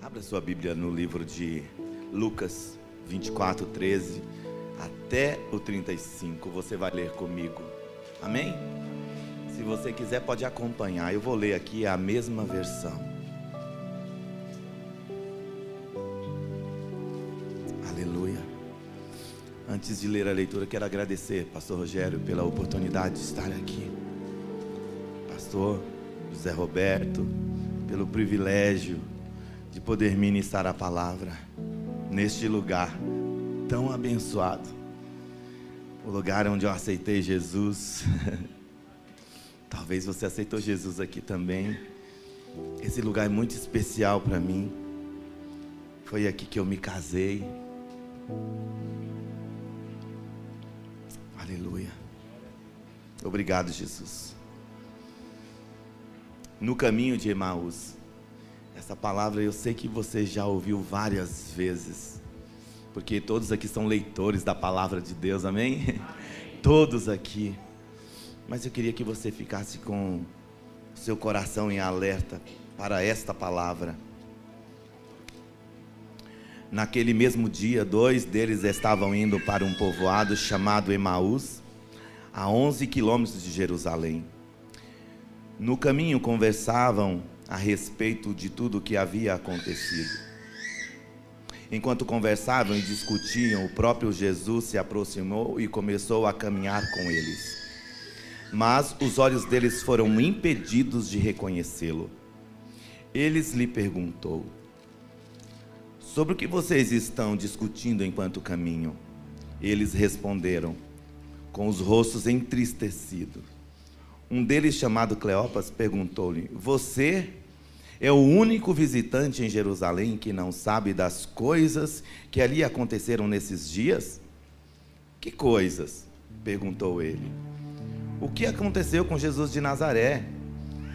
Abra sua Bíblia no livro de Lucas 24, 13 até o 35. Você vai ler comigo. Amém? Se você quiser, pode acompanhar. Eu vou ler aqui a mesma versão. Aleluia. Antes de ler a leitura, quero agradecer, Pastor Rogério, pela oportunidade de estar aqui. Pastor José Roberto, pelo privilégio de poder ministrar a palavra neste lugar tão abençoado. O lugar onde eu aceitei Jesus. Talvez você aceitou Jesus aqui também. Esse lugar é muito especial para mim. Foi aqui que eu me casei. Aleluia. Obrigado, Jesus. No caminho de Emaús. Essa palavra eu sei que você já ouviu várias vezes, porque todos aqui são leitores da palavra de Deus, amém? Todos aqui. Mas eu queria que você ficasse com seu coração em alerta para esta palavra. Naquele mesmo dia, dois deles estavam indo para um povoado chamado Emaús, a 11 quilômetros de Jerusalém. No caminho conversavam a respeito de tudo o que havia acontecido. Enquanto conversavam e discutiam, o próprio Jesus se aproximou e começou a caminhar com eles. Mas os olhos deles foram impedidos de reconhecê-lo. Eles lhe perguntou: Sobre o que vocês estão discutindo enquanto caminham? Eles responderam, com os rostos entristecidos. Um deles, chamado Cleopas, perguntou-lhe: Você é o único visitante em Jerusalém que não sabe das coisas que ali aconteceram nesses dias? Que coisas? perguntou ele. O que aconteceu com Jesus de Nazaré?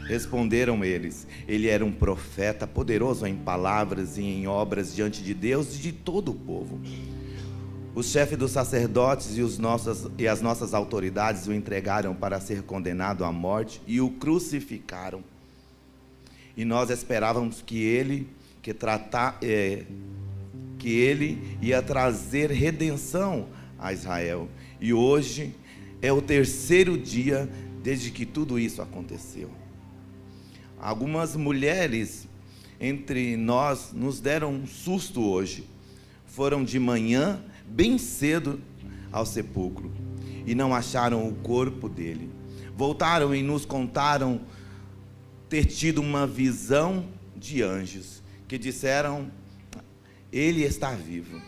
Responderam eles: Ele era um profeta poderoso em palavras e em obras diante de Deus e de todo o povo. Os chefes dos sacerdotes e, e as nossas autoridades o entregaram para ser condenado à morte e o crucificaram. E nós esperávamos que ele, que tratar, é, que ele ia trazer redenção a Israel. E hoje é o terceiro dia desde que tudo isso aconteceu. Algumas mulheres entre nós nos deram um susto hoje. Foram de manhã bem cedo ao sepulcro e não acharam o corpo dele. Voltaram e nos contaram ter tido uma visão de anjos que disseram: Ele está vivo.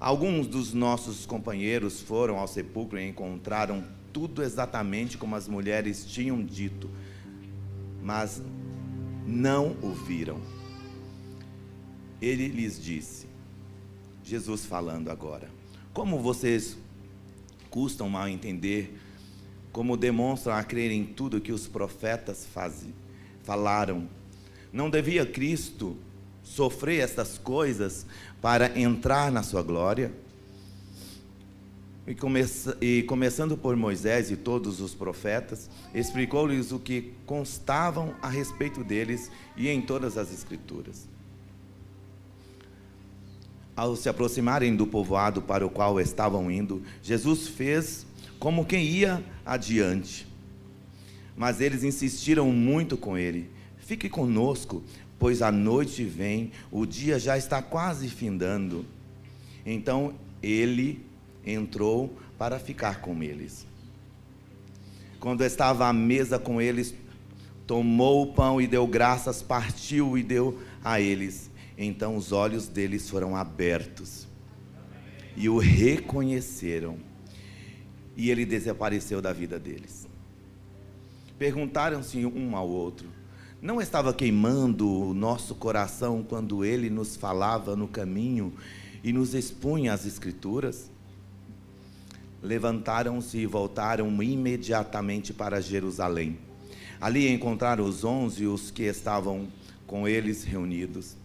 Alguns dos nossos companheiros foram ao sepulcro e encontraram tudo exatamente como as mulheres tinham dito, mas não o viram. Ele lhes disse: Jesus falando agora. Como vocês custam mal entender, como demonstram a crer em tudo que os profetas faz, falaram. Não devia Cristo sofrer estas coisas para entrar na sua glória? E, começa, e começando por Moisés e todos os profetas, explicou-lhes o que constavam a respeito deles e em todas as Escrituras. Ao se aproximarem do povoado para o qual estavam indo, Jesus fez como quem ia adiante. Mas eles insistiram muito com ele: Fique conosco, pois a noite vem, o dia já está quase findando. Então ele entrou para ficar com eles. Quando estava à mesa com eles, tomou o pão e deu graças, partiu e deu a eles. Então os olhos deles foram abertos e o reconheceram. E ele desapareceu da vida deles. Perguntaram-se um ao outro: Não estava queimando o nosso coração quando ele nos falava no caminho e nos expunha as Escrituras? Levantaram-se e voltaram imediatamente para Jerusalém. Ali encontraram os onze os que estavam com eles reunidos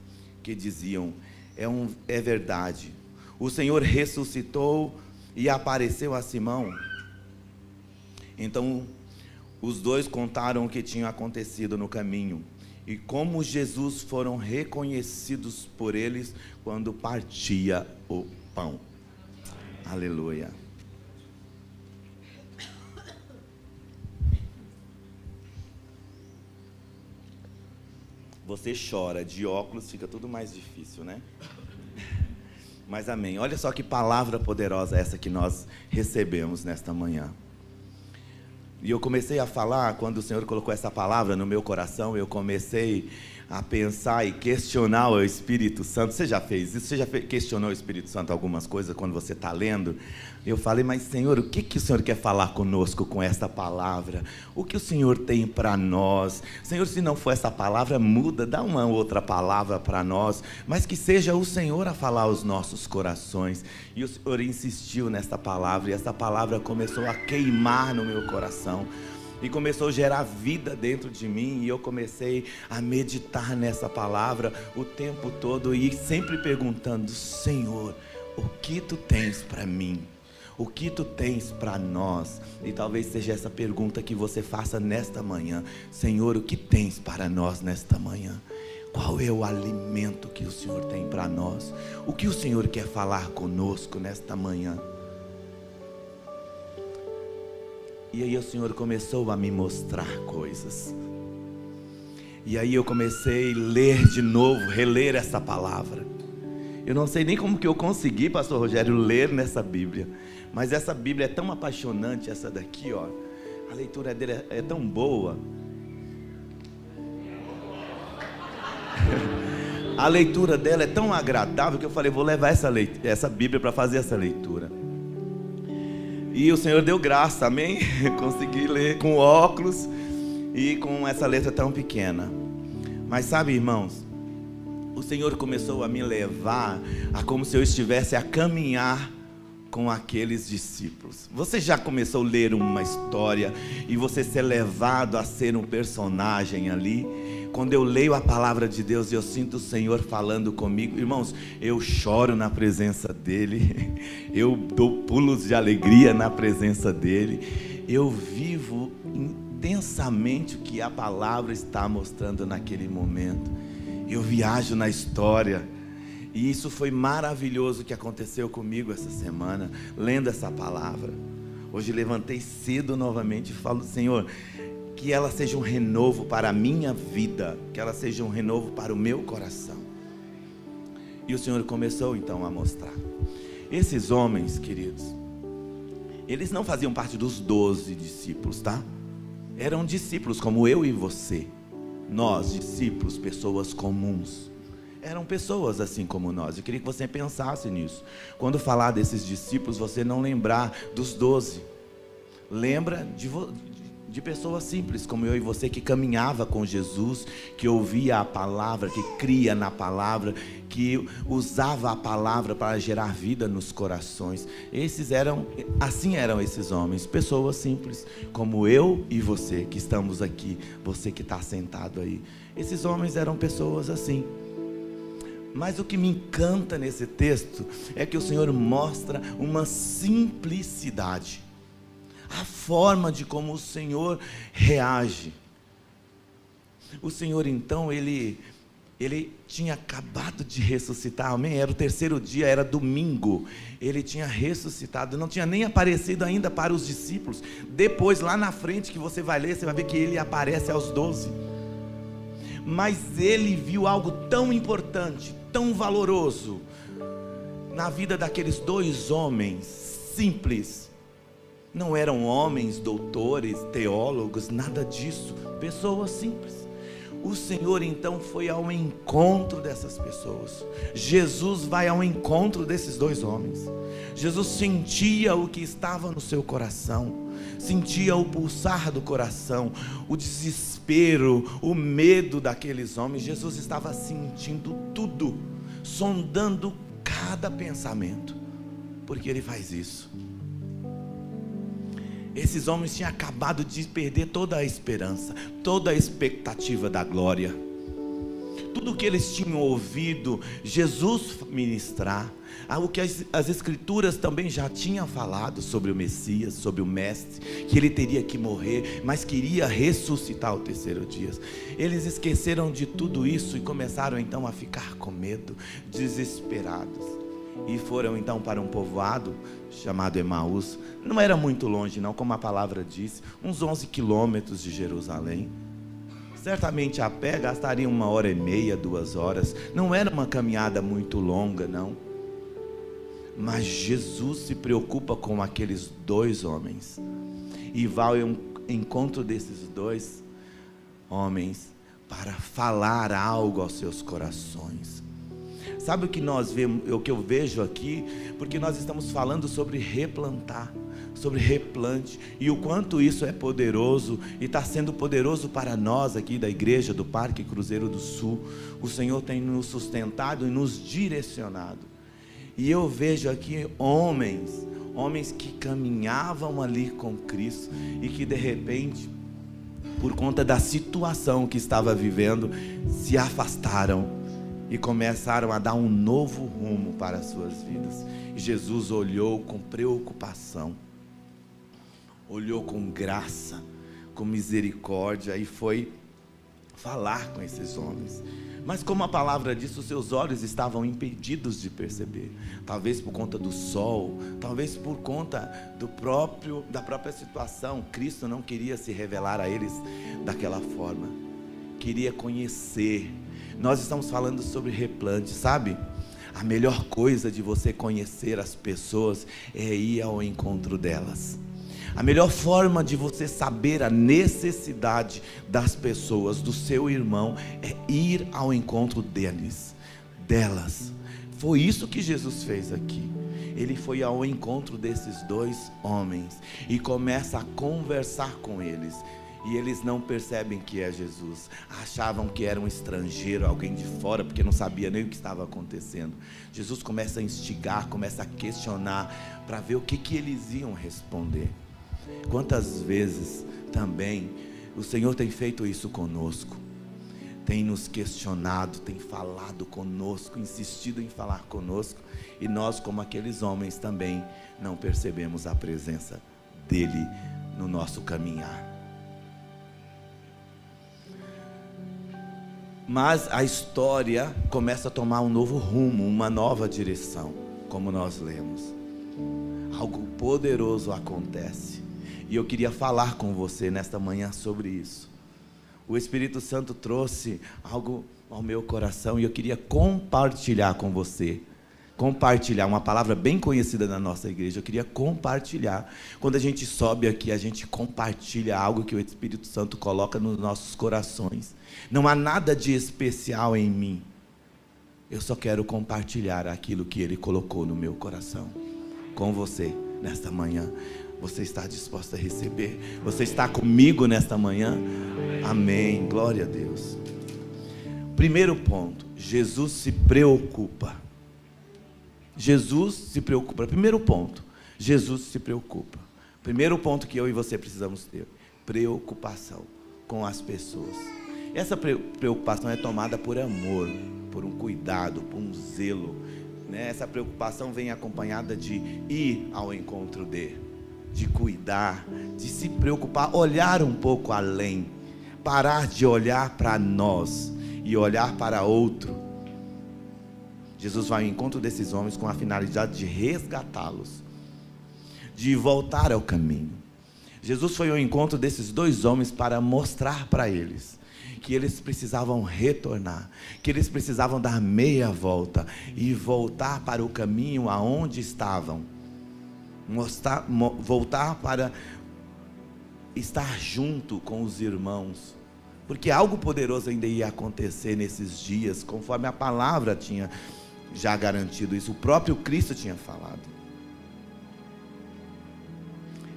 diziam: é, um, é verdade, o Senhor ressuscitou e apareceu a Simão. Então os dois contaram o que tinha acontecido no caminho e como Jesus foram reconhecidos por eles quando partia o pão. Aleluia. Você chora de óculos, fica tudo mais difícil, né? Mas amém. Olha só que palavra poderosa essa que nós recebemos nesta manhã. E eu comecei a falar, quando o Senhor colocou essa palavra no meu coração, eu comecei a pensar e questionar o Espírito Santo. Você já fez isso? Você já questionou o Espírito Santo algumas coisas quando você está lendo? Eu falei, mas Senhor, o que, que o Senhor quer falar conosco com esta palavra? O que o Senhor tem para nós? Senhor, se não for essa palavra, muda, dá uma outra palavra para nós, mas que seja o Senhor a falar aos nossos corações. E o Senhor insistiu nesta palavra, e essa palavra começou a queimar no meu coração e começou a gerar vida dentro de mim, e eu comecei a meditar nessa palavra o tempo todo e sempre perguntando: Senhor, o que tu tens para mim? O que tu tens para nós? E talvez seja essa pergunta que você faça nesta manhã: Senhor, o que tens para nós nesta manhã? Qual é o alimento que o Senhor tem para nós? O que o Senhor quer falar conosco nesta manhã? E aí o Senhor começou a me mostrar coisas. E aí eu comecei a ler de novo, reler essa palavra. Eu não sei nem como que eu consegui, pastor Rogério, ler nessa Bíblia. Mas essa Bíblia é tão apaixonante, essa daqui, ó. A leitura dele é, é tão boa. a leitura dela é tão agradável que eu falei, vou levar essa, essa Bíblia para fazer essa leitura. E o Senhor deu graça, amém? Consegui ler com óculos e com essa letra tão pequena. Mas sabe, irmãos, o Senhor começou a me levar a como se eu estivesse a caminhar com aqueles discípulos. Você já começou a ler uma história e você ser levado a ser um personagem ali? Quando eu leio a palavra de Deus, eu sinto o Senhor falando comigo. Irmãos, eu choro na presença dEle, eu dou pulos de alegria na presença dEle, eu vivo intensamente o que a palavra está mostrando naquele momento. Eu viajo na história. E isso foi maravilhoso que aconteceu comigo essa semana, lendo essa palavra. Hoje levantei cedo novamente e falo, Senhor, que ela seja um renovo para a minha vida, que ela seja um renovo para o meu coração. E o Senhor começou então a mostrar. Esses homens, queridos, eles não faziam parte dos doze discípulos, tá? Eram discípulos como eu e você. Nós, discípulos, pessoas comuns. Eram pessoas assim como nós. Eu queria que você pensasse nisso. Quando falar desses discípulos, você não lembrar dos doze. Lembra de, de pessoas simples como eu e você que caminhava com Jesus, que ouvia a palavra, que cria na palavra, que usava a palavra para gerar vida nos corações. Esses eram, assim eram esses homens, pessoas simples como eu e você que estamos aqui, você que está sentado aí. Esses homens eram pessoas assim. Mas o que me encanta nesse texto é que o Senhor mostra uma simplicidade a forma de como o Senhor reage. O Senhor então, ele ele tinha acabado de ressuscitar, amém? Era o terceiro dia, era domingo. Ele tinha ressuscitado, não tinha nem aparecido ainda para os discípulos. Depois, lá na frente, que você vai ler, você vai ver que ele aparece aos doze. Mas ele viu algo tão importante, tão valoroso, na vida daqueles dois homens simples, não eram homens, doutores, teólogos, nada disso, pessoas simples. O Senhor então foi ao encontro dessas pessoas. Jesus vai ao encontro desses dois homens. Jesus sentia o que estava no seu coração, sentia o pulsar do coração, o desespero, o medo daqueles homens. Jesus estava sentindo tudo, sondando cada pensamento, porque ele faz isso esses homens tinham acabado de perder toda a esperança, toda a expectativa da glória. tudo que eles tinham ouvido Jesus ministrar, o que as, as, Escrituras também já tinham falado sobre o Messias, sobre o Mestre, que ele teria que morrer, mas queria ressuscitar ao terceiro dia. Eles esqueceram de tudo isso e começaram então a ficar com medo, desesperados. E foram então para um povoado chamado Emaús. Não era muito longe, não, como a palavra disse, uns 11 quilômetros de Jerusalém. Certamente a pé gastaria uma hora e meia, duas horas. Não era uma caminhada muito longa, não. Mas Jesus se preocupa com aqueles dois homens e vai ao encontro desses dois homens para falar algo aos seus corações. Sabe o que nós vemos, o que eu vejo aqui? Porque nós estamos falando sobre replantar, sobre replante e o quanto isso é poderoso e está sendo poderoso para nós aqui da igreja do Parque Cruzeiro do Sul. O Senhor tem nos sustentado e nos direcionado. E eu vejo aqui homens, homens que caminhavam ali com Cristo e que de repente, por conta da situação que estava vivendo, se afastaram e começaram a dar um novo rumo para as suas vidas. E Jesus olhou com preocupação, olhou com graça, com misericórdia e foi falar com esses homens. Mas como a palavra diz, os seus olhos estavam impedidos de perceber. Talvez por conta do sol, talvez por conta do próprio da própria situação. Cristo não queria se revelar a eles daquela forma. Queria conhecer. Nós estamos falando sobre replante, sabe? A melhor coisa de você conhecer as pessoas é ir ao encontro delas. A melhor forma de você saber a necessidade das pessoas, do seu irmão, é ir ao encontro deles, delas. Foi isso que Jesus fez aqui. Ele foi ao encontro desses dois homens e começa a conversar com eles. E eles não percebem que é Jesus. Achavam que era um estrangeiro, alguém de fora, porque não sabia nem o que estava acontecendo. Jesus começa a instigar, começa a questionar, para ver o que, que eles iam responder. Quantas vezes também o Senhor tem feito isso conosco? Tem nos questionado, tem falado conosco, insistido em falar conosco, e nós, como aqueles homens, também não percebemos a presença dEle no nosso caminhar. Mas a história começa a tomar um novo rumo, uma nova direção, como nós lemos. Algo poderoso acontece. E eu queria falar com você nesta manhã sobre isso. O Espírito Santo trouxe algo ao meu coração e eu queria compartilhar com você. Compartilhar, uma palavra bem conhecida na nossa igreja. Eu queria compartilhar. Quando a gente sobe aqui, a gente compartilha algo que o Espírito Santo coloca nos nossos corações. Não há nada de especial em mim. Eu só quero compartilhar aquilo que Ele colocou no meu coração com você nesta manhã. Você está disposto a receber? Você está comigo nesta manhã? Amém. Glória a Deus. Primeiro ponto: Jesus se preocupa. Jesus se preocupa. Primeiro ponto: Jesus se preocupa. Primeiro ponto que eu e você precisamos ter: preocupação com as pessoas. Essa preocupação é tomada por amor, por um cuidado, por um zelo. Né? Essa preocupação vem acompanhada de ir ao encontro dele de cuidar, de se preocupar, olhar um pouco além, parar de olhar para nós e olhar para outro. Jesus vai ao encontro desses homens com a finalidade de resgatá-los, de voltar ao caminho. Jesus foi ao encontro desses dois homens para mostrar para eles que eles precisavam retornar, que eles precisavam dar meia volta e voltar para o caminho aonde estavam mostrar, voltar para estar junto com os irmãos, porque algo poderoso ainda ia acontecer nesses dias, conforme a palavra tinha já garantido isso, o próprio Cristo tinha falado.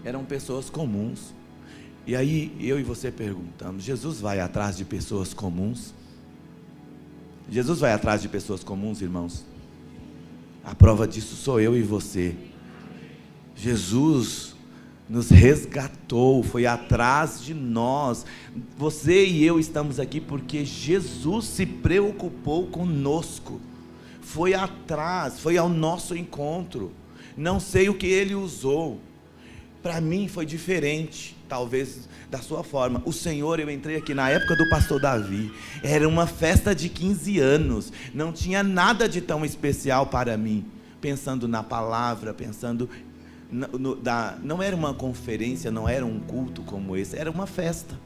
Eram pessoas comuns. E aí eu e você perguntamos: Jesus vai atrás de pessoas comuns? Jesus vai atrás de pessoas comuns, irmãos? A prova disso sou eu e você. Jesus nos resgatou, foi atrás de nós. Você e eu estamos aqui porque Jesus se preocupou conosco, foi atrás, foi ao nosso encontro. Não sei o que ele usou, para mim foi diferente, talvez da sua forma. O Senhor, eu entrei aqui na época do pastor Davi, era uma festa de 15 anos, não tinha nada de tão especial para mim. Pensando na palavra, pensando no, no, da, não era uma conferência, não era um culto como esse, era uma festa.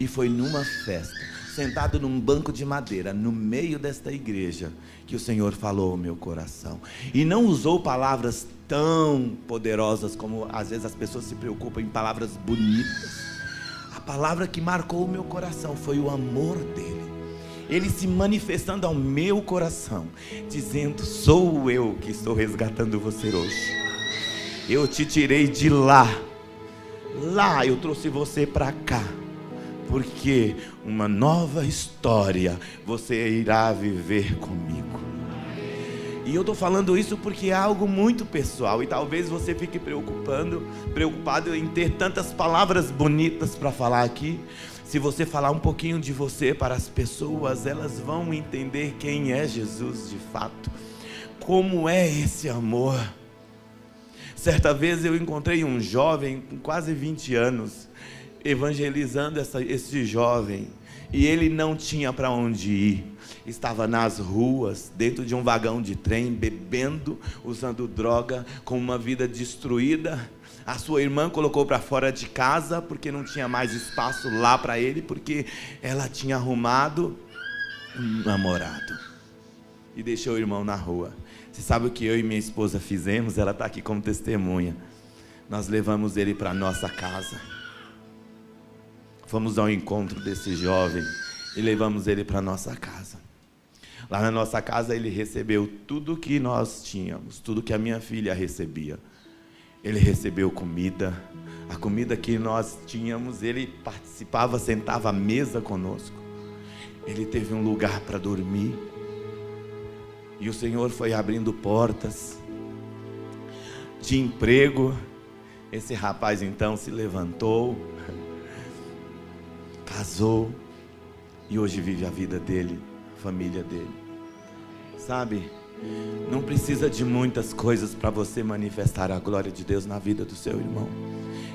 E foi numa festa, sentado num banco de madeira, no meio desta igreja, que o Senhor falou ao meu coração. E não usou palavras tão poderosas como às vezes as pessoas se preocupam em palavras bonitas. A palavra que marcou o meu coração foi o amor dele. Ele se manifestando ao meu coração, dizendo: Sou eu que estou resgatando você hoje. Eu te tirei de lá. Lá eu trouxe você para cá. Porque uma nova história você irá viver comigo. E eu estou falando isso porque é algo muito pessoal e talvez você fique preocupando, preocupado em ter tantas palavras bonitas para falar aqui. Se você falar um pouquinho de você para as pessoas, elas vão entender quem é Jesus de fato. Como é esse amor? Certa vez eu encontrei um jovem com quase 20 anos, evangelizando essa, esse jovem, e ele não tinha para onde ir. Estava nas ruas, dentro de um vagão de trem, bebendo, usando droga, com uma vida destruída. A sua irmã colocou para fora de casa porque não tinha mais espaço lá para ele, porque ela tinha arrumado um namorado e deixou o irmão na rua. Você sabe o que eu e minha esposa fizemos? Ela está aqui como testemunha. Nós levamos ele para nossa casa. Fomos ao encontro desse jovem e levamos ele para nossa casa. Lá na nossa casa ele recebeu tudo que nós tínhamos, tudo que a minha filha recebia. Ele recebeu comida, a comida que nós tínhamos, ele participava, sentava à mesa conosco. Ele teve um lugar para dormir. E o Senhor foi abrindo portas de emprego. Esse rapaz então se levantou, casou e hoje vive a vida dele, a família dele. Sabe? Não precisa de muitas coisas para você manifestar a glória de Deus na vida do seu irmão.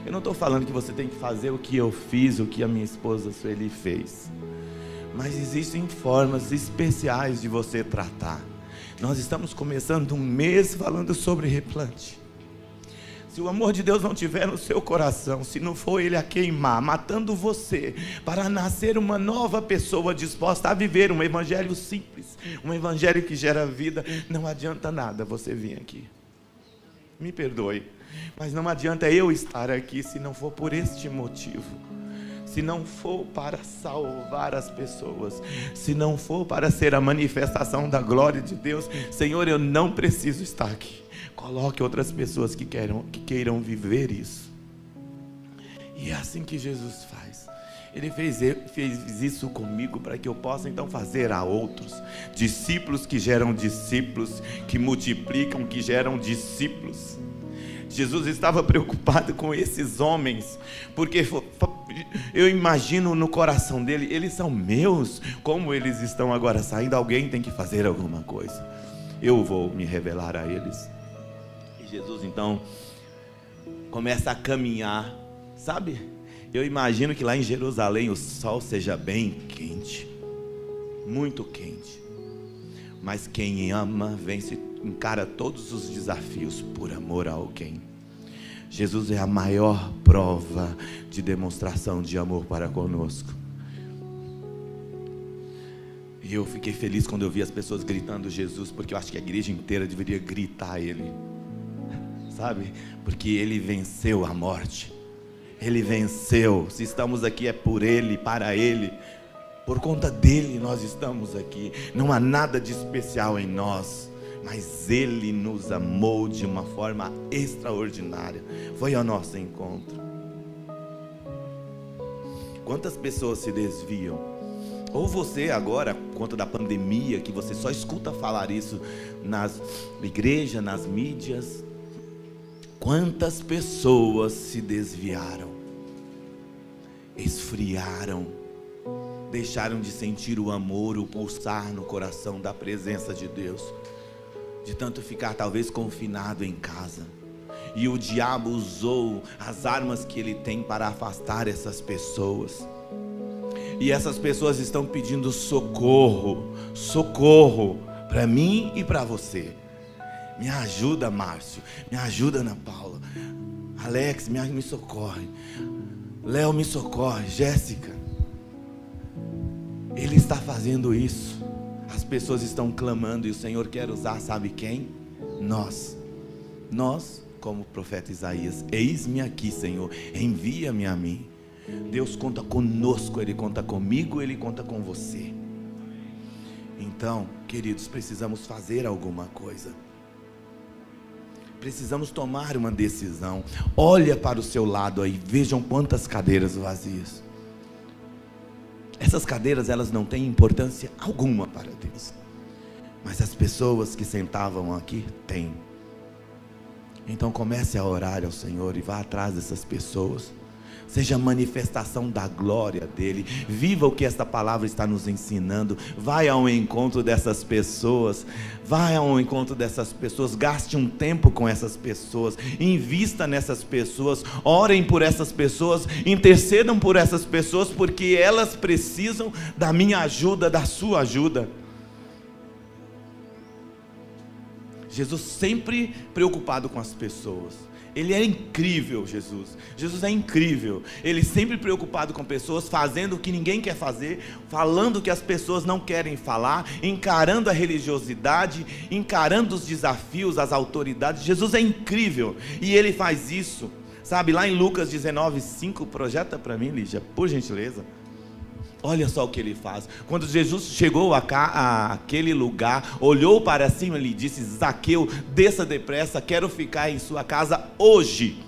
Eu não estou falando que você tem que fazer o que eu fiz, o que a minha esposa Sueli fez. Mas existem formas especiais de você tratar. Nós estamos começando um mês falando sobre replante. Se o amor de Deus não tiver no seu coração, se não for Ele a queimar, matando você, para nascer uma nova pessoa disposta a viver um evangelho simples, um evangelho que gera vida, não adianta nada você vir aqui. Me perdoe, mas não adianta eu estar aqui se não for por este motivo se não for para salvar as pessoas, se não for para ser a manifestação da glória de Deus, Senhor, eu não preciso estar aqui. Coloque outras pessoas que queiram, que queiram viver isso. E é assim que Jesus faz. Ele fez, fez isso comigo para que eu possa então fazer a outros. Discípulos que geram discípulos, que multiplicam, que geram discípulos. Jesus estava preocupado com esses homens, porque eu imagino no coração dele, eles são meus, como eles estão agora saindo, alguém tem que fazer alguma coisa. Eu vou me revelar a eles. Jesus então começa a caminhar, sabe? Eu imagino que lá em Jerusalém o sol seja bem quente, muito quente. Mas quem ama vence, encara todos os desafios por amor a alguém. Jesus é a maior prova de demonstração de amor para conosco. E eu fiquei feliz quando eu vi as pessoas gritando Jesus, porque eu acho que a igreja inteira deveria gritar Ele, sabe? Porque Ele venceu a morte, Ele venceu. Se estamos aqui é por Ele, para Ele, por conta dele nós estamos aqui. Não há nada de especial em nós mas Ele nos amou de uma forma extraordinária. Foi ao nosso encontro. Quantas pessoas se desviam? Ou você agora, por conta da pandemia, que você só escuta falar isso nas igrejas, nas mídias. Quantas pessoas se desviaram, esfriaram, deixaram de sentir o amor, o pulsar no coração da presença de Deus, de tanto ficar talvez confinado em casa. E o diabo usou as armas que ele tem para afastar essas pessoas. E essas pessoas estão pedindo socorro, socorro para mim e para você. Me ajuda, Márcio. Me ajuda, Ana Paula. Alex, me, me socorre. Léo, me socorre. Jéssica. Ele está fazendo isso. As pessoas estão clamando e o Senhor quer usar, sabe quem? Nós. Nós, como o profeta Isaías, eis-me aqui, Senhor, envia-me a mim. Deus conta conosco, Ele conta comigo, Ele conta com você. Então, queridos, precisamos fazer alguma coisa. Precisamos tomar uma decisão. Olha para o seu lado aí, vejam quantas cadeiras vazias. Essas cadeiras, elas não têm importância alguma para Deus. Mas as pessoas que sentavam aqui têm. Então comece a orar ao Senhor e vá atrás dessas pessoas seja manifestação da glória dele. Viva o que esta palavra está nos ensinando. Vai ao encontro dessas pessoas. Vai ao encontro dessas pessoas. Gaste um tempo com essas pessoas. Invista nessas pessoas. Orem por essas pessoas. Intercedam por essas pessoas, porque elas precisam da minha ajuda, da sua ajuda. Jesus sempre preocupado com as pessoas. Ele é incrível, Jesus. Jesus é incrível. Ele sempre preocupado com pessoas, fazendo o que ninguém quer fazer, falando o que as pessoas não querem falar, encarando a religiosidade, encarando os desafios, as autoridades. Jesus é incrível e ele faz isso. Sabe, lá em Lucas 19, 5, projeta para mim, Lígia, por gentileza. Olha só o que ele faz. Quando Jesus chegou a, cá, aquele lugar, olhou para cima e disse: Zaqueu, desça depressa, quero ficar em sua casa hoje.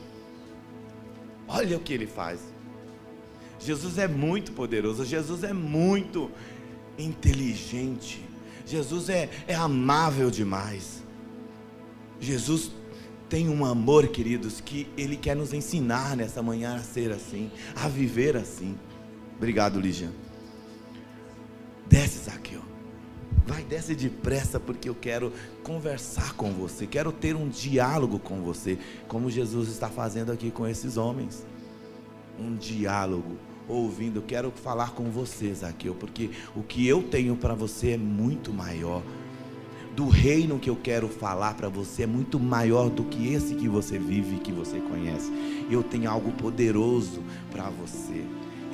Olha o que ele faz. Jesus é muito poderoso, Jesus é muito inteligente, Jesus é, é amável demais. Jesus tem um amor, queridos, que Ele quer nos ensinar nessa manhã a ser assim, a viver assim. Obrigado, Lígia. Desce, Zaqueu. Vai, desce depressa, porque eu quero conversar com você, quero ter um diálogo com você, como Jesus está fazendo aqui com esses homens. Um diálogo, ouvindo, quero falar com você, Zaqueu, porque o que eu tenho para você é muito maior. Do reino que eu quero falar para você é muito maior do que esse que você vive, que você conhece. Eu tenho algo poderoso para você.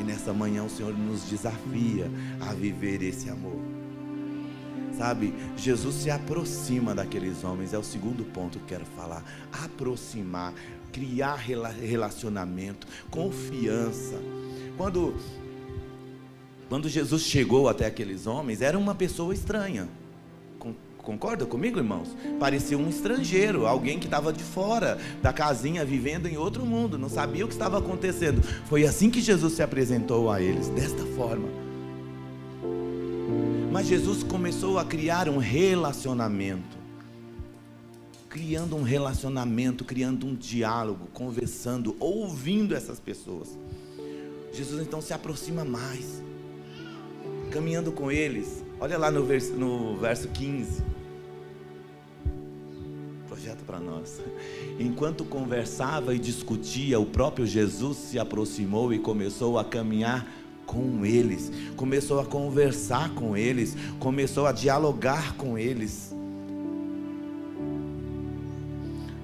E nessa manhã o Senhor nos desafia a viver esse amor. Sabe, Jesus se aproxima daqueles homens, é o segundo ponto que quero falar. Aproximar, criar relacionamento, confiança. Quando, quando Jesus chegou até aqueles homens, era uma pessoa estranha Concorda comigo, irmãos? Parecia um estrangeiro, alguém que estava de fora da casinha, vivendo em outro mundo, não sabia o que estava acontecendo. Foi assim que Jesus se apresentou a eles, desta forma. Mas Jesus começou a criar um relacionamento. Criando um relacionamento, criando um diálogo, conversando, ouvindo essas pessoas. Jesus então se aproxima mais, caminhando com eles, Olha lá no verso, no verso 15. Projeto para nós. Enquanto conversava e discutia, o próprio Jesus se aproximou e começou a caminhar com eles, começou a conversar com eles, começou a dialogar com eles.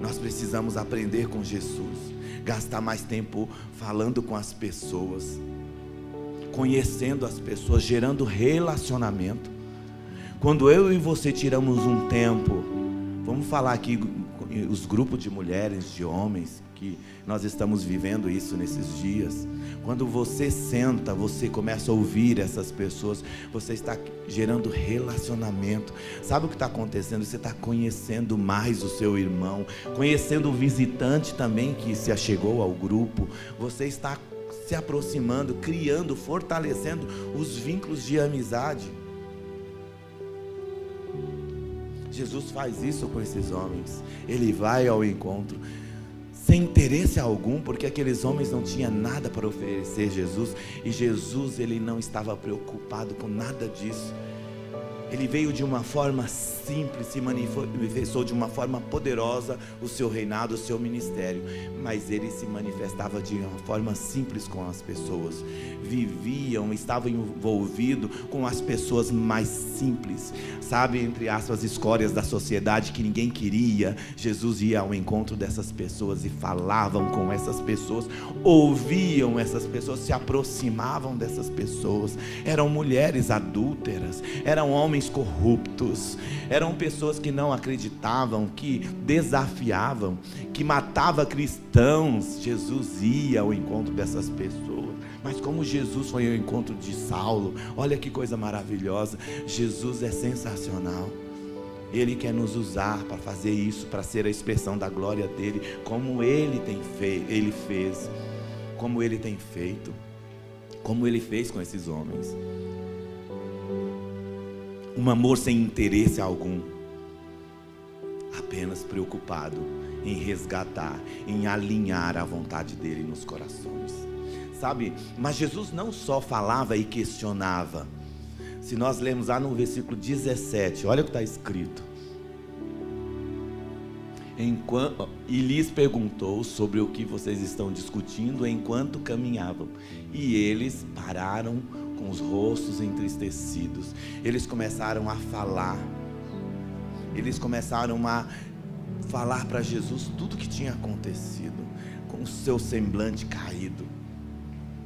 Nós precisamos aprender com Jesus, gastar mais tempo falando com as pessoas conhecendo as pessoas, gerando relacionamento. Quando eu e você tiramos um tempo, vamos falar aqui os grupos de mulheres, de homens, que nós estamos vivendo isso nesses dias. Quando você senta, você começa a ouvir essas pessoas, você está gerando relacionamento. Sabe o que está acontecendo? Você está conhecendo mais o seu irmão, conhecendo o visitante também que se achegou ao grupo. Você está se aproximando, criando, fortalecendo os vínculos de amizade. Jesus faz isso com esses homens. Ele vai ao encontro. sem interesse algum, porque aqueles homens não tinham nada para oferecer Jesus, e Jesus ele não estava preocupado com nada disso. Ele veio de uma forma simples, se manifestou de uma forma poderosa o seu reinado, o seu ministério, mas ele se manifestava de uma forma simples com as pessoas. Viviam, estavam envolvidos com as pessoas mais simples, sabe, entre aspas, escórias da sociedade que ninguém queria. Jesus ia ao encontro dessas pessoas e falavam com essas pessoas, ouviam essas pessoas, se aproximavam dessas pessoas. Eram mulheres adúlteras, eram homens homens corruptos, eram pessoas que não acreditavam, que desafiavam, que matavam cristãos. Jesus ia ao encontro dessas pessoas. Mas como Jesus foi ao encontro de Saulo, olha que coisa maravilhosa. Jesus é sensacional. Ele quer nos usar para fazer isso, para ser a expressão da glória dele, como ele tem feito, ele fez, como ele tem feito, como ele fez com esses homens um amor sem interesse algum, apenas preocupado em resgatar, em alinhar a vontade dele nos corações. Sabe? Mas Jesus não só falava e questionava. Se nós lemos lá no versículo 17, olha o que está escrito. Enquanto, e lhes perguntou sobre o que vocês estão discutindo enquanto caminhavam. E eles pararam com os rostos entristecidos. Eles começaram a falar. Eles começaram a falar para Jesus tudo o que tinha acontecido, com o seu semblante caído.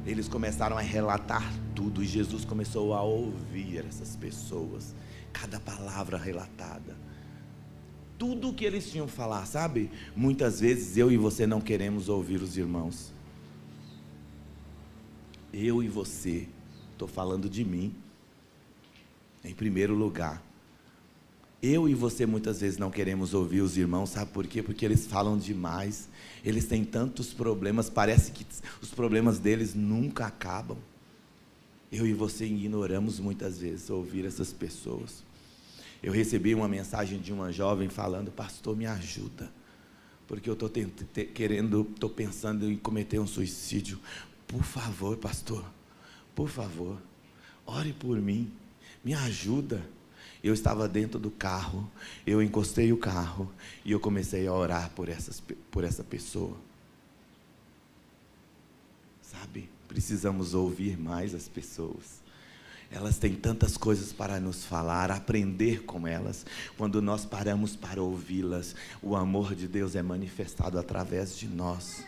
Eles começaram a relatar tudo e Jesus começou a ouvir essas pessoas, cada palavra relatada. Tudo o que eles tinham falar, sabe? Muitas vezes eu e você não queremos ouvir os irmãos. Eu e você estou falando de mim, em primeiro lugar. Eu e você muitas vezes não queremos ouvir os irmãos, sabe por quê? Porque eles falam demais, eles têm tantos problemas, parece que os problemas deles nunca acabam. Eu e você ignoramos muitas vezes ouvir essas pessoas. Eu recebi uma mensagem de uma jovem falando: Pastor, me ajuda, porque eu estou querendo, estou pensando em cometer um suicídio. Por favor, pastor, por favor, ore por mim, me ajuda. Eu estava dentro do carro, eu encostei o carro e eu comecei a orar por, essas, por essa pessoa. Sabe, precisamos ouvir mais as pessoas. Elas têm tantas coisas para nos falar, aprender com elas. Quando nós paramos para ouvi-las, o amor de Deus é manifestado através de nós.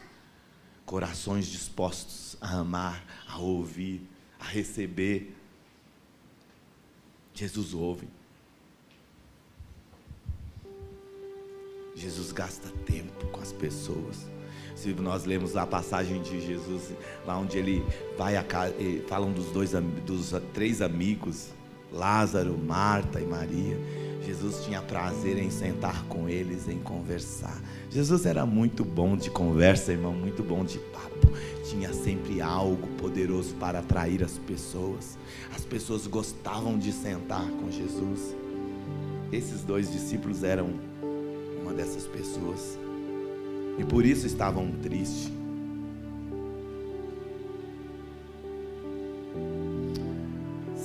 Corações dispostos a amar, a ouvir, a receber. Jesus ouve. Jesus gasta tempo com as pessoas. Se nós lemos a passagem de Jesus, lá onde ele vai a casa, falam dos dois dos três amigos, Lázaro, Marta e Maria. Jesus tinha prazer em sentar com eles, em conversar. Jesus era muito bom de conversa, irmão, muito bom de papo. Tinha sempre algo poderoso para atrair as pessoas. As pessoas gostavam de sentar com Jesus. Esses dois discípulos eram uma dessas pessoas. E por isso estavam tristes.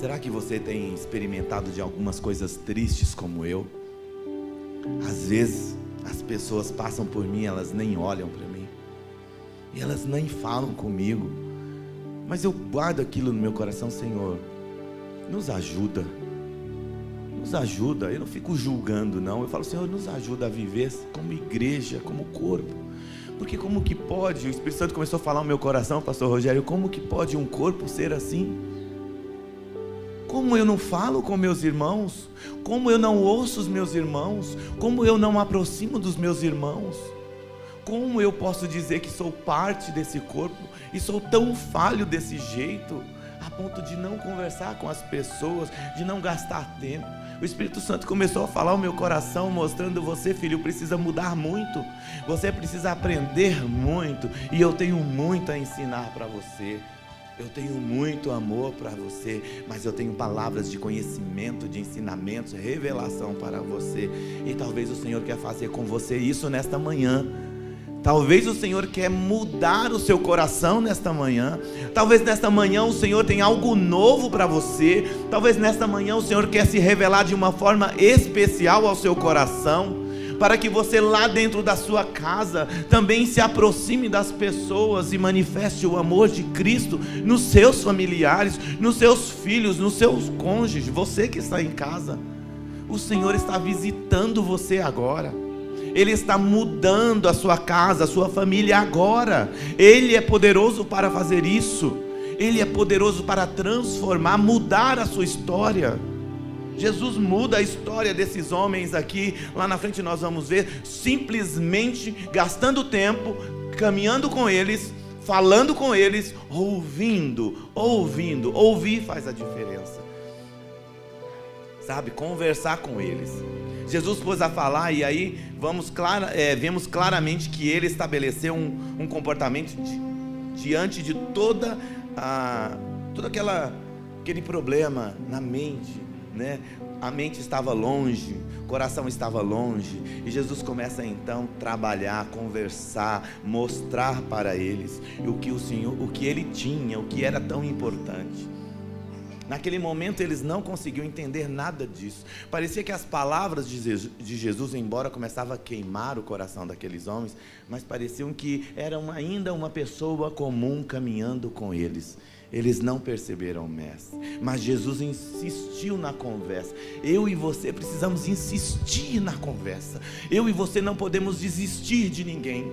Será que você tem experimentado de algumas coisas tristes como eu? Às vezes as pessoas passam por mim, elas nem olham para mim. E elas nem falam comigo. Mas eu guardo aquilo no meu coração, Senhor. Nos ajuda. Nos ajuda. Eu não fico julgando, não. Eu falo, Senhor, nos ajuda a viver como igreja, como corpo. Porque como que pode? O Espírito Santo começou a falar no meu coração, pastor Rogério, como que pode um corpo ser assim? Como eu não falo com meus irmãos? Como eu não ouço os meus irmãos? Como eu não aproximo dos meus irmãos? Como eu posso dizer que sou parte desse corpo e sou tão falho desse jeito, a ponto de não conversar com as pessoas, de não gastar tempo? O Espírito Santo começou a falar o meu coração, mostrando você, filho, precisa mudar muito. Você precisa aprender muito, e eu tenho muito a ensinar para você. Eu tenho muito amor para você, mas eu tenho palavras de conhecimento, de ensinamentos, revelação para você. E talvez o Senhor quer fazer com você isso nesta manhã. Talvez o Senhor quer mudar o seu coração nesta manhã. Talvez nesta manhã o Senhor tem algo novo para você. Talvez nesta manhã o Senhor quer se revelar de uma forma especial ao seu coração. Para que você lá dentro da sua casa também se aproxime das pessoas e manifeste o amor de Cristo nos seus familiares, nos seus filhos, nos seus cônjuges, você que está em casa. O Senhor está visitando você agora. Ele está mudando a sua casa, a sua família agora. Ele é poderoso para fazer isso. Ele é poderoso para transformar, mudar a sua história. Jesus muda a história desses homens aqui. Lá na frente nós vamos ver, simplesmente gastando tempo, caminhando com eles, falando com eles, ouvindo, ouvindo. Ouvir faz a diferença. Sabe, conversar com eles. Jesus pôs a falar e aí vamos clara, é, vemos claramente que ele estabeleceu um, um comportamento de, diante de toda a, aquela, aquele problema na mente, né? A mente estava longe, o coração estava longe, e Jesus começa então a trabalhar, conversar, mostrar para eles o que o Senhor, o que ele tinha, o que era tão importante. Naquele momento eles não conseguiam entender nada disso. Parecia que as palavras de Jesus, embora começavam a queimar o coração daqueles homens, mas pareciam que eram ainda uma pessoa comum caminhando com eles. Eles não perceberam o mestre, mas Jesus insistiu na conversa. Eu e você precisamos insistir na conversa. Eu e você não podemos desistir de ninguém.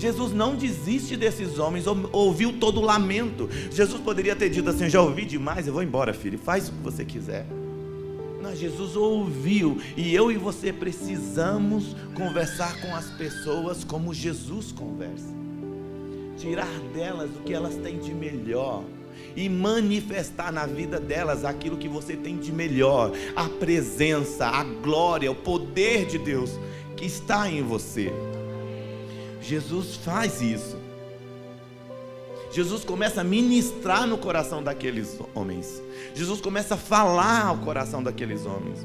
Jesus não desiste desses homens, ouviu todo o lamento. Jesus poderia ter dito assim: já ouvi demais, eu vou embora, filho, faz o que você quiser. Não, Jesus ouviu, e eu e você precisamos conversar com as pessoas como Jesus conversa, tirar delas o que elas têm de melhor e manifestar na vida delas aquilo que você tem de melhor, a presença, a glória, o poder de Deus que está em você. Jesus faz isso. Jesus começa a ministrar no coração daqueles homens. Jesus começa a falar ao coração daqueles homens.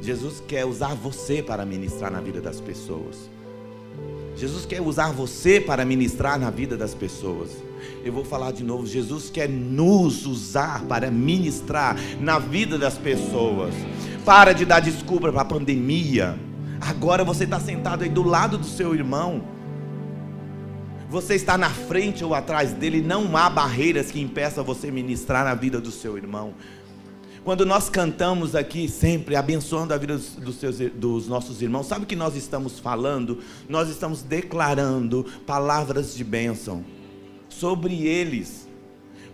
Jesus quer usar você para ministrar na vida das pessoas. Jesus quer usar você para ministrar na vida das pessoas. Eu vou falar de novo. Jesus quer nos usar para ministrar na vida das pessoas. Para de dar desculpa para a pandemia. Agora você está sentado aí do lado do seu irmão. Você está na frente ou atrás dele. Não há barreiras que impeçam você ministrar na vida do seu irmão. Quando nós cantamos aqui sempre, abençoando a vida dos, seus, dos nossos irmãos, sabe o que nós estamos falando? Nós estamos declarando palavras de bênção sobre eles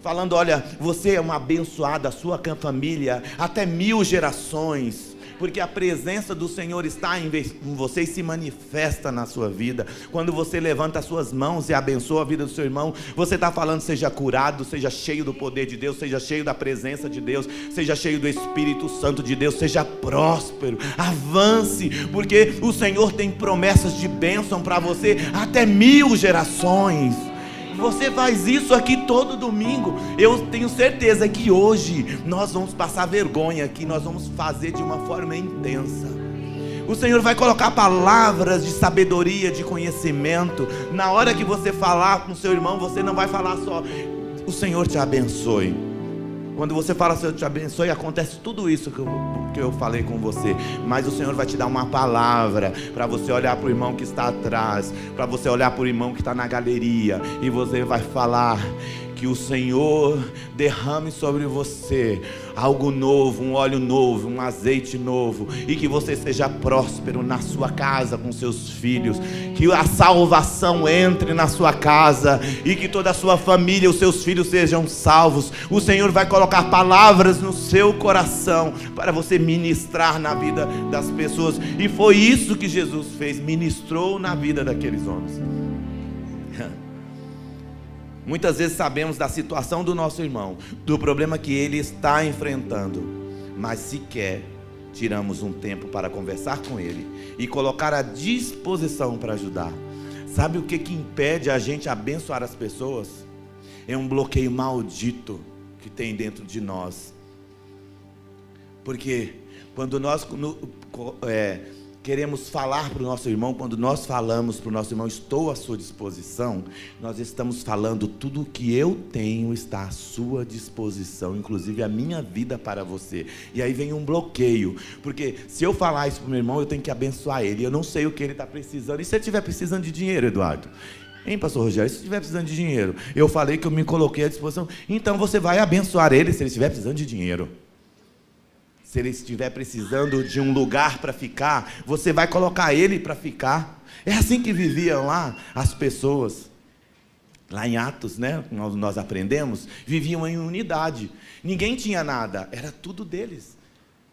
falando: olha, você é uma abençoada, a sua família, até mil gerações, porque a presença do Senhor está em você e se manifesta na sua vida. Quando você levanta as suas mãos e abençoa a vida do seu irmão, você está falando: seja curado, seja cheio do poder de Deus, seja cheio da presença de Deus, seja cheio do Espírito Santo de Deus, seja próspero, avance, porque o Senhor tem promessas de bênção para você até mil gerações. Você faz isso aqui todo domingo. Eu tenho certeza que hoje nós vamos passar vergonha aqui, nós vamos fazer de uma forma intensa. O Senhor vai colocar palavras de sabedoria, de conhecimento. Na hora que você falar com seu irmão, você não vai falar só, o Senhor te abençoe. Quando você fala, Senhor te abençoe, acontece tudo isso que eu, que eu falei com você. Mas o Senhor vai te dar uma palavra para você olhar para o irmão que está atrás, para você olhar para o irmão que está na galeria, e você vai falar: que o Senhor derrame sobre você algo novo, um óleo novo, um azeite novo, e que você seja próspero na sua casa com seus filhos, que a salvação entre na sua casa e que toda a sua família, os seus filhos sejam salvos. O Senhor vai colocar palavras no seu coração para você ministrar na vida das pessoas, e foi isso que Jesus fez, ministrou na vida daqueles homens. Muitas vezes sabemos da situação do nosso irmão, do problema que ele está enfrentando, mas sequer tiramos um tempo para conversar com ele e colocar à disposição para ajudar. Sabe o que, que impede a gente abençoar as pessoas? É um bloqueio maldito que tem dentro de nós. Porque quando nós é, queremos falar para o nosso irmão, quando nós falamos para o nosso irmão, estou à sua disposição, nós estamos falando tudo o que eu tenho está à sua disposição, inclusive a minha vida para você. E aí vem um bloqueio, porque se eu falar isso para o meu irmão, eu tenho que abençoar ele. Eu não sei o que ele está precisando. E se ele estiver precisando de dinheiro, Eduardo? Hein, pastor Rogério? Se estiver precisando de dinheiro, eu falei que eu me coloquei à disposição. Então você vai abençoar ele se ele estiver precisando de dinheiro se ele estiver precisando de um lugar para ficar, você vai colocar ele para ficar. É assim que viviam lá as pessoas. Lá em Atos, né, nós, aprendemos, viviam em unidade. Ninguém tinha nada, era tudo deles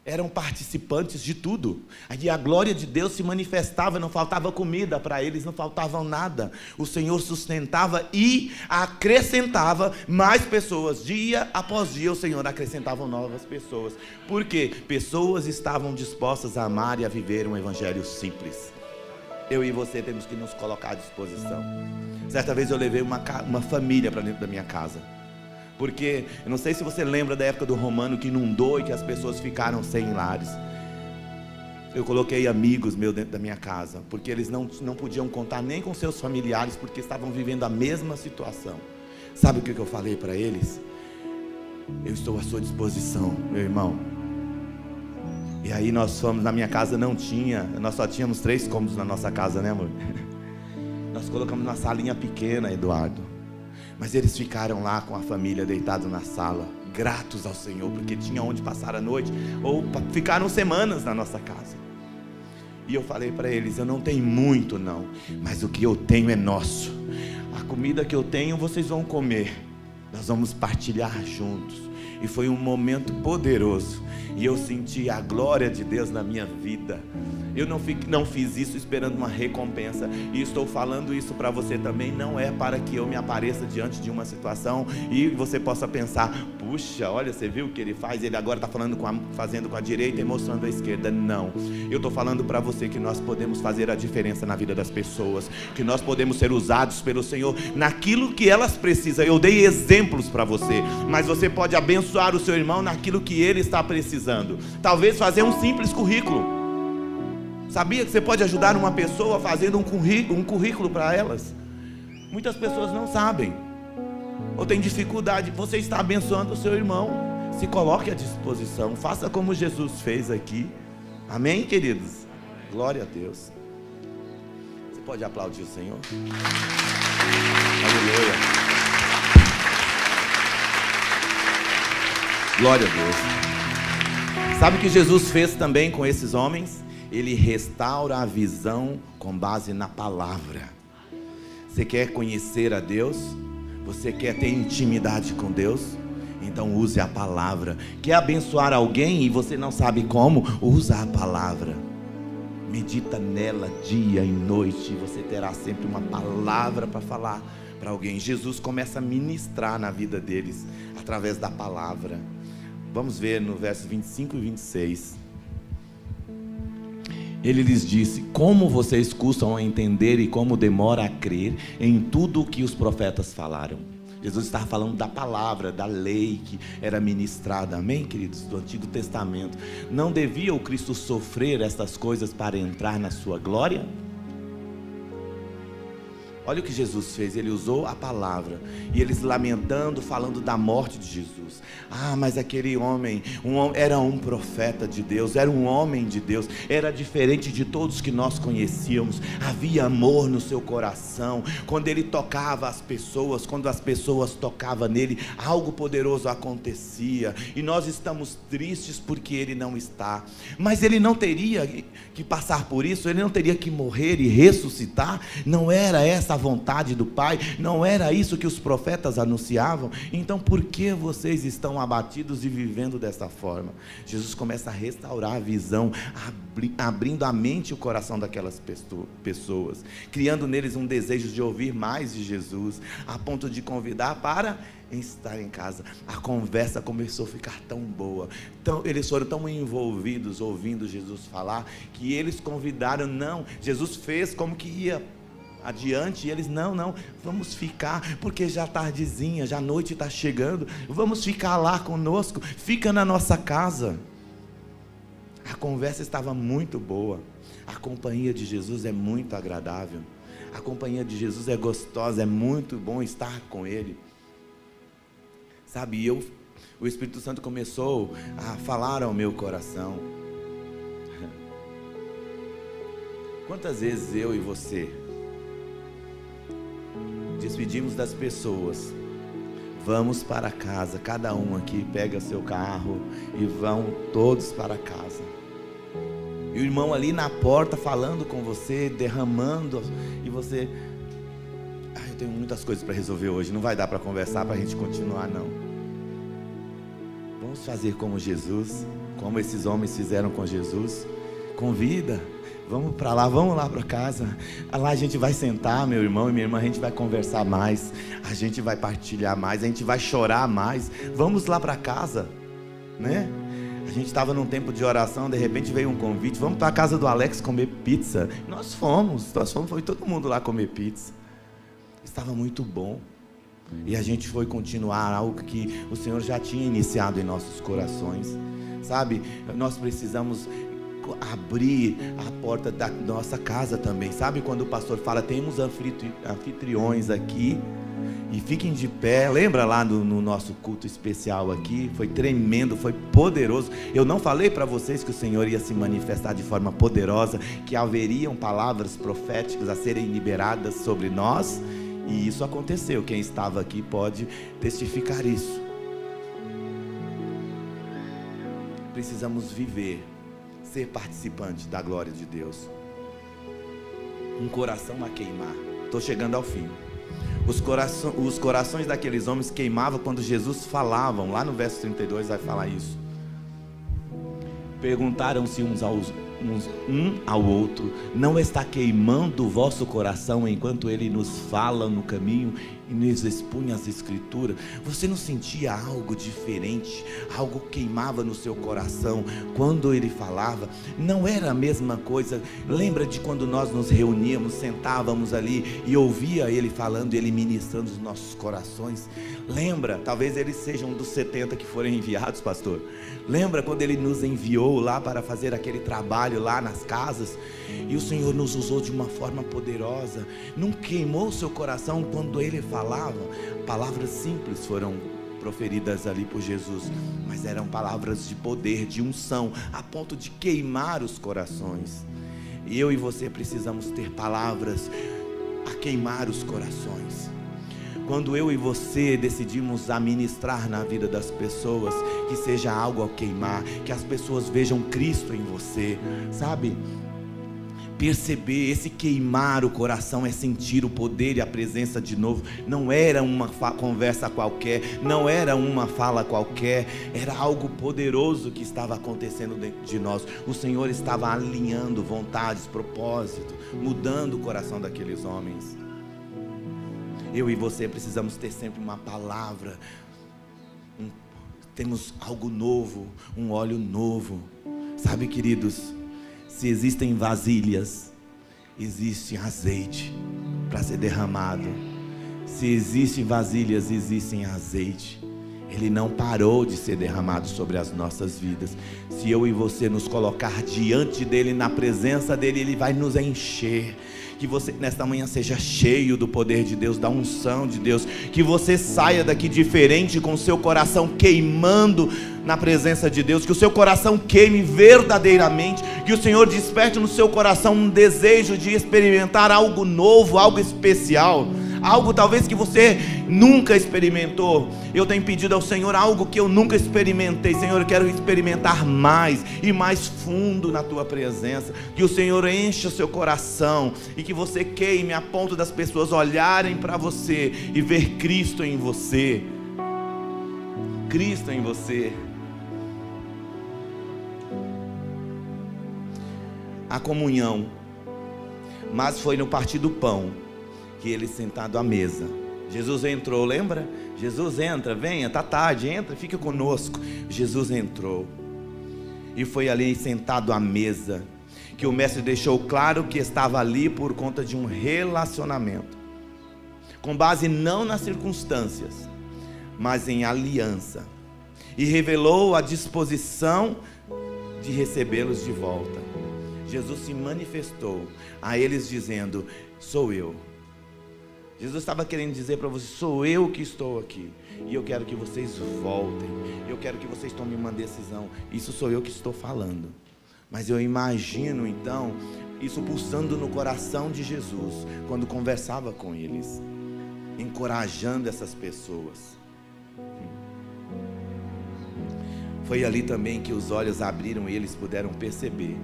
eram participantes de tudo. Aí a glória de Deus se manifestava, não faltava comida para eles, não faltava nada. O Senhor sustentava e acrescentava mais pessoas. Dia após dia, o Senhor acrescentava novas pessoas. Porque pessoas estavam dispostas a amar e a viver um evangelho simples. Eu e você temos que nos colocar à disposição. Certa vez eu levei uma, uma família para dentro da minha casa. Porque eu não sei se você lembra da época do romano que inundou e que as pessoas ficaram sem lares. Eu coloquei amigos meus dentro da minha casa, porque eles não, não podiam contar nem com seus familiares, porque estavam vivendo a mesma situação. Sabe o que eu falei para eles? Eu estou à sua disposição, meu irmão. E aí nós fomos, na minha casa não tinha, nós só tínhamos três cômodos na nossa casa, né amor? Nós colocamos uma salinha pequena, Eduardo. Mas eles ficaram lá com a família deitados na sala, gratos ao Senhor, porque tinha onde passar a noite, ou ficaram semanas na nossa casa. E eu falei para eles: eu não tenho muito, não, mas o que eu tenho é nosso. A comida que eu tenho vocês vão comer, nós vamos partilhar juntos. E foi um momento poderoso. E eu senti a glória de Deus na minha vida. Eu não, fico, não fiz isso esperando uma recompensa. E estou falando isso para você também. Não é para que eu me apareça diante de uma situação e você possa pensar: puxa, olha, você viu o que ele faz? Ele agora está falando com a, fazendo com a direita e mostrando a esquerda. Não. Eu estou falando para você que nós podemos fazer a diferença na vida das pessoas. Que nós podemos ser usados pelo Senhor naquilo que elas precisam. Eu dei exemplos para você. Mas você pode abençoar o seu irmão naquilo que ele está precisando. Talvez fazer um simples currículo. Sabia que você pode ajudar uma pessoa fazendo um currículo, um currículo para elas? Muitas pessoas não sabem, ou têm dificuldade. Você está abençoando o seu irmão. Se coloque à disposição, faça como Jesus fez aqui. Amém, queridos? Glória a Deus. Você pode aplaudir o Senhor? Aleluia. Glória a Deus. Sabe o que Jesus fez também com esses homens? ele restaura a visão com base na palavra. Você quer conhecer a Deus? Você quer ter intimidade com Deus? Então use a palavra. Quer abençoar alguém e você não sabe como? Usa a palavra. Medita nela dia e noite. Você terá sempre uma palavra para falar para alguém. Jesus começa a ministrar na vida deles através da palavra. Vamos ver no verso 25 e 26 ele lhes disse: Como vocês custam a entender e como demora a crer em tudo o que os profetas falaram. Jesus estava falando da palavra, da lei que era ministrada, amém, queridos, do Antigo Testamento. Não devia o Cristo sofrer estas coisas para entrar na sua glória? Olha o que Jesus fez, ele usou a palavra. E eles lamentando, falando da morte de Jesus. Ah, mas aquele homem um, era um profeta de Deus, era um homem de Deus, era diferente de todos que nós conhecíamos. Havia amor no seu coração. Quando ele tocava as pessoas, quando as pessoas tocavam nele, algo poderoso acontecia. E nós estamos tristes porque ele não está. Mas ele não teria que passar por isso, ele não teria que morrer e ressuscitar. Não era essa vontade do Pai, não era isso que os profetas anunciavam. Então, por que vocês estão abatidos e vivendo dessa forma? Jesus começa a restaurar a visão, abri abrindo a mente e o coração daquelas pessoas, criando neles um desejo de ouvir mais de Jesus, a ponto de convidar para estar em casa. A conversa começou a ficar tão boa. Tão, eles foram tão envolvidos ouvindo Jesus falar que eles convidaram. Não, Jesus fez como que ia adiante. E eles, não, não, vamos ficar, porque já tardezinha, já a noite está chegando. Vamos ficar lá conosco, fica na nossa casa. A conversa estava muito boa. A companhia de Jesus é muito agradável. A companhia de Jesus é gostosa, é muito bom estar com Ele. Sabe, eu, o Espírito Santo começou a falar ao meu coração. Quantas vezes eu e você despedimos das pessoas, vamos para casa, cada um aqui pega seu carro e vão todos para casa. E o irmão ali na porta falando com você, derramando, e você. Ah, eu tenho muitas coisas para resolver hoje, não vai dar para conversar para a gente continuar, não. Vamos fazer como Jesus, como esses homens fizeram com Jesus. Convida, vamos para lá, vamos lá para casa. Lá a gente vai sentar, meu irmão e minha irmã, a gente vai conversar mais, a gente vai partilhar mais, a gente vai chorar mais. Vamos lá para casa, né? A gente estava num tempo de oração, de repente veio um convite, vamos para a casa do Alex comer pizza. Nós fomos, nós fomos, foi todo mundo lá comer pizza. Estava muito bom. E a gente foi continuar algo que o Senhor já tinha iniciado em nossos corações. Sabe? Nós precisamos abrir a porta da nossa casa também. Sabe quando o pastor fala, temos anfitriões aqui e fiquem de pé. Lembra lá no, no, nosso culto especial aqui? Foi tremendo, foi poderoso. Eu não falei para vocês que o Senhor ia se manifestar de forma poderosa, que haveriam palavras proféticas a serem liberadas sobre nós. E isso aconteceu. Quem estava aqui pode testificar isso. Precisamos viver, ser participante da glória de Deus. Um coração a queimar. Estou chegando ao fim. Os, coração, os corações daqueles homens queimavam quando Jesus falavam. Lá no verso 32 vai falar isso. Perguntaram-se uns aos um ao outro, não está queimando o vosso coração enquanto ele nos fala no caminho e nos expunha as escrituras? Você não sentia algo diferente, algo queimava no seu coração quando ele falava? Não era a mesma coisa. Lembra de quando nós nos reuníamos, sentávamos ali e ouvia ele falando, ele ministrando os nossos corações? Lembra? Talvez eles sejam dos 70 que foram enviados, pastor. Lembra quando ele nos enviou lá para fazer aquele trabalho lá nas casas? E o Senhor nos usou de uma forma poderosa. Não queimou seu coração quando ele falava. Palavras simples foram proferidas ali por Jesus, mas eram palavras de poder, de unção, a ponto de queimar os corações. E eu e você precisamos ter palavras a queimar os corações quando eu e você decidimos administrar na vida das pessoas, que seja algo a queimar, que as pessoas vejam Cristo em você, sabe? Perceber esse queimar o coração é sentir o poder e a presença de novo. Não era uma conversa qualquer, não era uma fala qualquer, era algo poderoso que estava acontecendo dentro de nós. O Senhor estava alinhando vontades, propósito, mudando o coração daqueles homens. Eu e você precisamos ter sempre uma palavra. Um, temos algo novo, um óleo novo. Sabe, queridos, se existem vasilhas, existe azeite para ser derramado. Se existem vasilhas, existem azeite. Ele não parou de ser derramado sobre as nossas vidas. Se eu e você nos colocar diante dele, na presença dele, ele vai nos encher que você nesta manhã seja cheio do poder de Deus, da unção de Deus. Que você saia daqui diferente com o seu coração queimando na presença de Deus. Que o seu coração queime verdadeiramente. Que o Senhor desperte no seu coração um desejo de experimentar algo novo, algo especial algo talvez que você nunca experimentou. Eu tenho pedido ao Senhor algo que eu nunca experimentei. Senhor, eu quero experimentar mais e mais fundo na tua presença. Que o Senhor encha o seu coração e que você queime a ponto das pessoas olharem para você e ver Cristo em você. Cristo em você. A comunhão, mas foi no partir do pão que ele sentado à mesa. Jesus entrou, lembra? Jesus entra, venha, tá tarde, entra, fica conosco. Jesus entrou. E foi ali sentado à mesa que o mestre deixou claro que estava ali por conta de um relacionamento. Com base não nas circunstâncias, mas em aliança. E revelou a disposição de recebê-los de volta. Jesus se manifestou a eles dizendo: Sou eu. Jesus estava querendo dizer para vocês: Sou eu que estou aqui. E eu quero que vocês voltem. Eu quero que vocês tomem uma decisão. Isso sou eu que estou falando. Mas eu imagino então isso pulsando no coração de Jesus quando conversava com eles, encorajando essas pessoas. Foi ali também que os olhos abriram e eles puderam perceber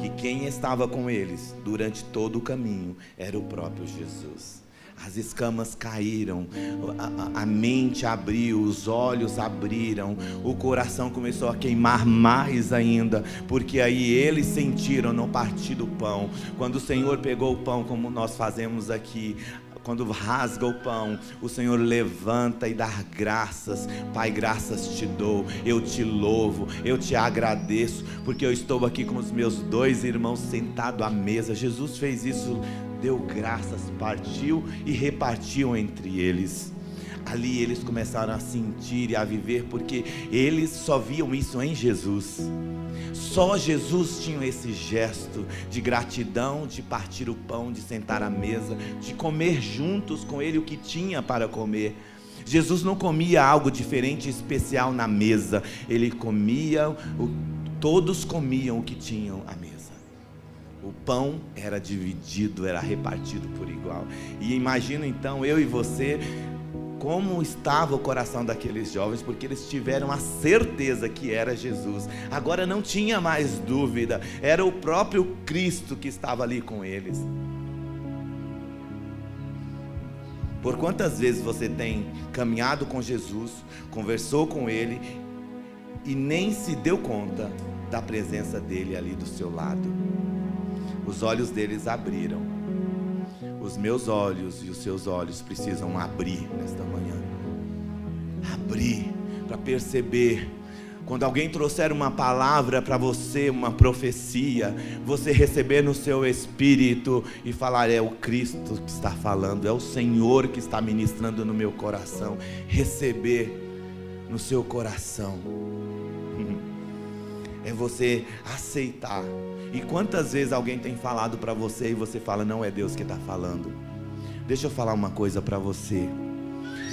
que quem estava com eles durante todo o caminho era o próprio Jesus. As escamas caíram, a, a, a, mente abriu, os olhos abriram, o coração começou a queimar mais ainda, porque aí eles sentiram no partir do pão. Quando o Senhor pegou o pão, como nós fazemos aqui, quando rasga o pão, o Senhor levanta e dá graças. Pai, graças te dou, eu te louvo, eu te agradeço, porque eu estou aqui com os meus dois irmãos sentados à mesa. Jesus fez isso, deu graças, partiu e repartiu entre eles. Ali eles começaram a sentir e a viver, porque eles só viam isso em Jesus. Só Jesus tinha esse gesto de gratidão, de partir o pão, de sentar à mesa, de comer juntos com ele o que tinha para comer. Jesus não comia algo diferente, especial na mesa. Ele comia, o, todos comiam o que tinham à mesa. O pão era dividido, era repartido por igual. E imagina então eu e você como estava o coração daqueles jovens, porque eles tiveram a certeza que era Jesus. Agora não tinha mais dúvida, era o próprio Cristo que estava ali com eles. Por quantas vezes você tem caminhado com Jesus, conversou com Ele e nem se deu conta da presença dele ali do seu lado? Os olhos deles abriram os meus olhos e os seus olhos precisam abrir nesta manhã. Abrir para perceber. Quando alguém trouxer uma palavra para você, uma profecia, você receber no seu espírito e falar: é o Cristo que está falando, é o Senhor que está ministrando no meu coração. Receber no seu coração. É você aceitar e quantas vezes alguém tem falado para você e você fala, não é Deus que está falando? Deixa eu falar uma coisa para você.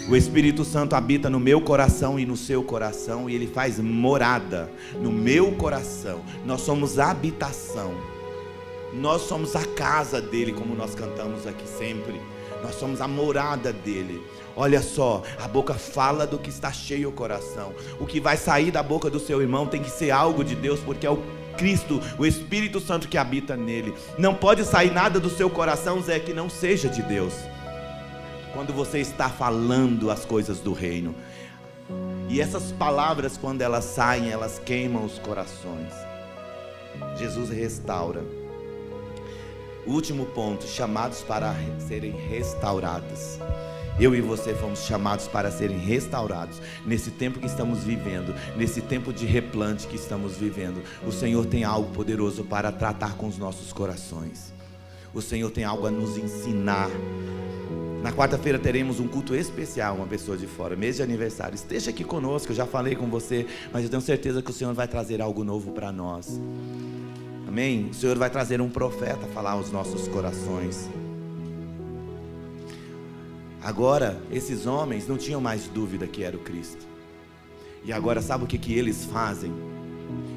O Espírito Santo habita no meu coração e no seu coração, e ele faz morada no meu coração. Nós somos habitação, nós somos a casa dele, como nós cantamos aqui sempre. Nós somos a morada dele. Olha só, a boca fala do que está cheio o coração. O que vai sair da boca do seu irmão tem que ser algo de Deus, porque é o Cristo, o Espírito Santo que habita nele. Não pode sair nada do seu coração, Zé, que não seja de Deus. Quando você está falando as coisas do reino. E essas palavras, quando elas saem, elas queimam os corações. Jesus restaura. Último ponto: chamados para serem restaurados. Eu e você fomos chamados para serem restaurados nesse tempo que estamos vivendo, nesse tempo de replante que estamos vivendo. O Senhor tem algo poderoso para tratar com os nossos corações. O Senhor tem algo a nos ensinar. Na quarta-feira teremos um culto especial, uma pessoa de fora, mês de aniversário. Esteja aqui conosco, eu já falei com você, mas eu tenho certeza que o Senhor vai trazer algo novo para nós. Amém? O Senhor vai trazer um profeta falar aos nossos corações. Agora, esses homens não tinham mais dúvida que era o Cristo. E agora, sabe o que, que eles fazem?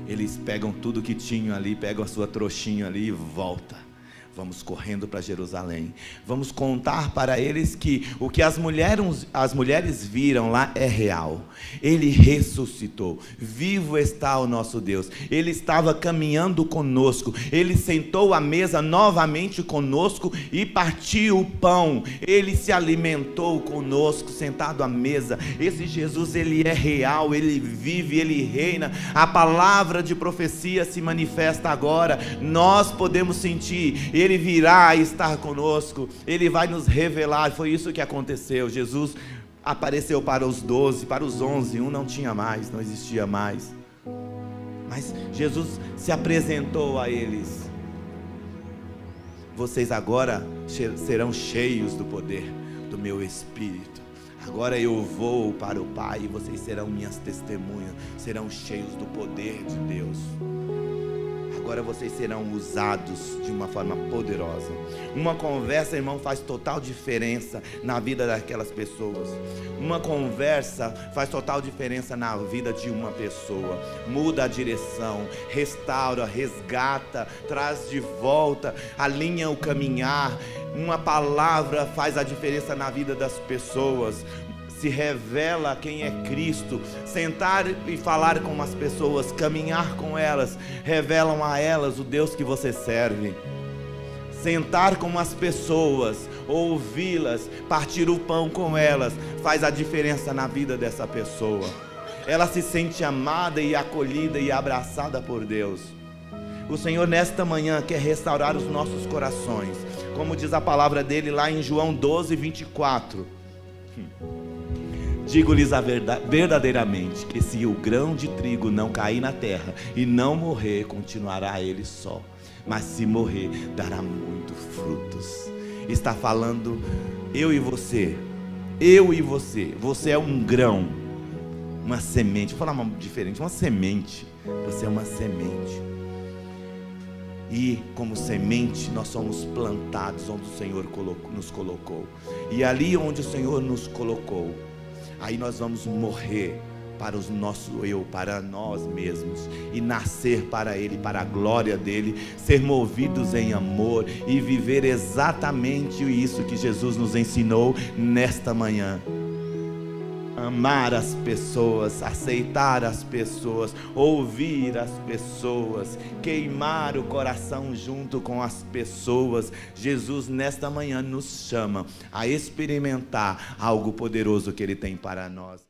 Eles pegam tudo que tinham ali, pegam a sua trouxinha ali e volta Vamos correndo para Jerusalém. Vamos contar para eles que o que as mulheres, as mulheres viram lá é real. Ele ressuscitou. Vivo está o nosso Deus. Ele estava caminhando conosco. Ele sentou à mesa novamente conosco e partiu o pão. Ele se alimentou conosco, sentado à mesa. Esse Jesus, ele é real. Ele vive, ele reina. A palavra de profecia se manifesta agora. Nós podemos sentir ele virá estar conosco, Ele vai nos revelar. Foi isso que aconteceu. Jesus apareceu para os doze, para os onze, um não tinha mais, não existia mais. Mas Jesus se apresentou a eles. Vocês agora serão cheios do poder do meu Espírito. Agora eu vou para o Pai e vocês serão minhas testemunhas, serão cheios do poder de Deus. Agora vocês serão usados de uma forma poderosa. Uma conversa, irmão, faz total diferença na vida daquelas pessoas. Uma conversa faz total diferença na vida de uma pessoa. Muda a direção, restaura, resgata, traz de volta, alinha o caminhar. Uma palavra faz a diferença na vida das pessoas se revela quem é Cristo. Sentar e falar com as pessoas, caminhar com elas, revelam a elas o Deus que você serve. Sentar com as pessoas, ouvi-las, partir o pão com elas, faz a diferença na vida dessa pessoa. Ela se sente amada e acolhida e abraçada por Deus. O Senhor, nesta manhã, quer restaurar os nossos corações, como diz a palavra dele lá em João 12, 24. Digo-lhes a verdade, verdadeiramente que se o grão de trigo não cair na terra e não morrer, continuará ele só. Mas se morrer, dará muito frutos. Está falando eu e você. Eu e você. Você é um grão, uma semente. Vou falar uma diferente, uma semente. Você é uma semente. E como semente, nós somos plantados onde o Senhor nos colocou. E ali onde o Senhor nos colocou, aí nós vamos morrer para o nosso eu, para nós mesmos e nascer para Ele, para a glória dele, ser movidos em amor e viver exatamente isso que Jesus nos ensinou nesta manhã amar as pessoas, aceitar as pessoas, ouvir as pessoas, queimar o coração junto com as pessoas. Jesus, nesta manhã, nos chama a experimentar algo poderoso que Ele tem para nós.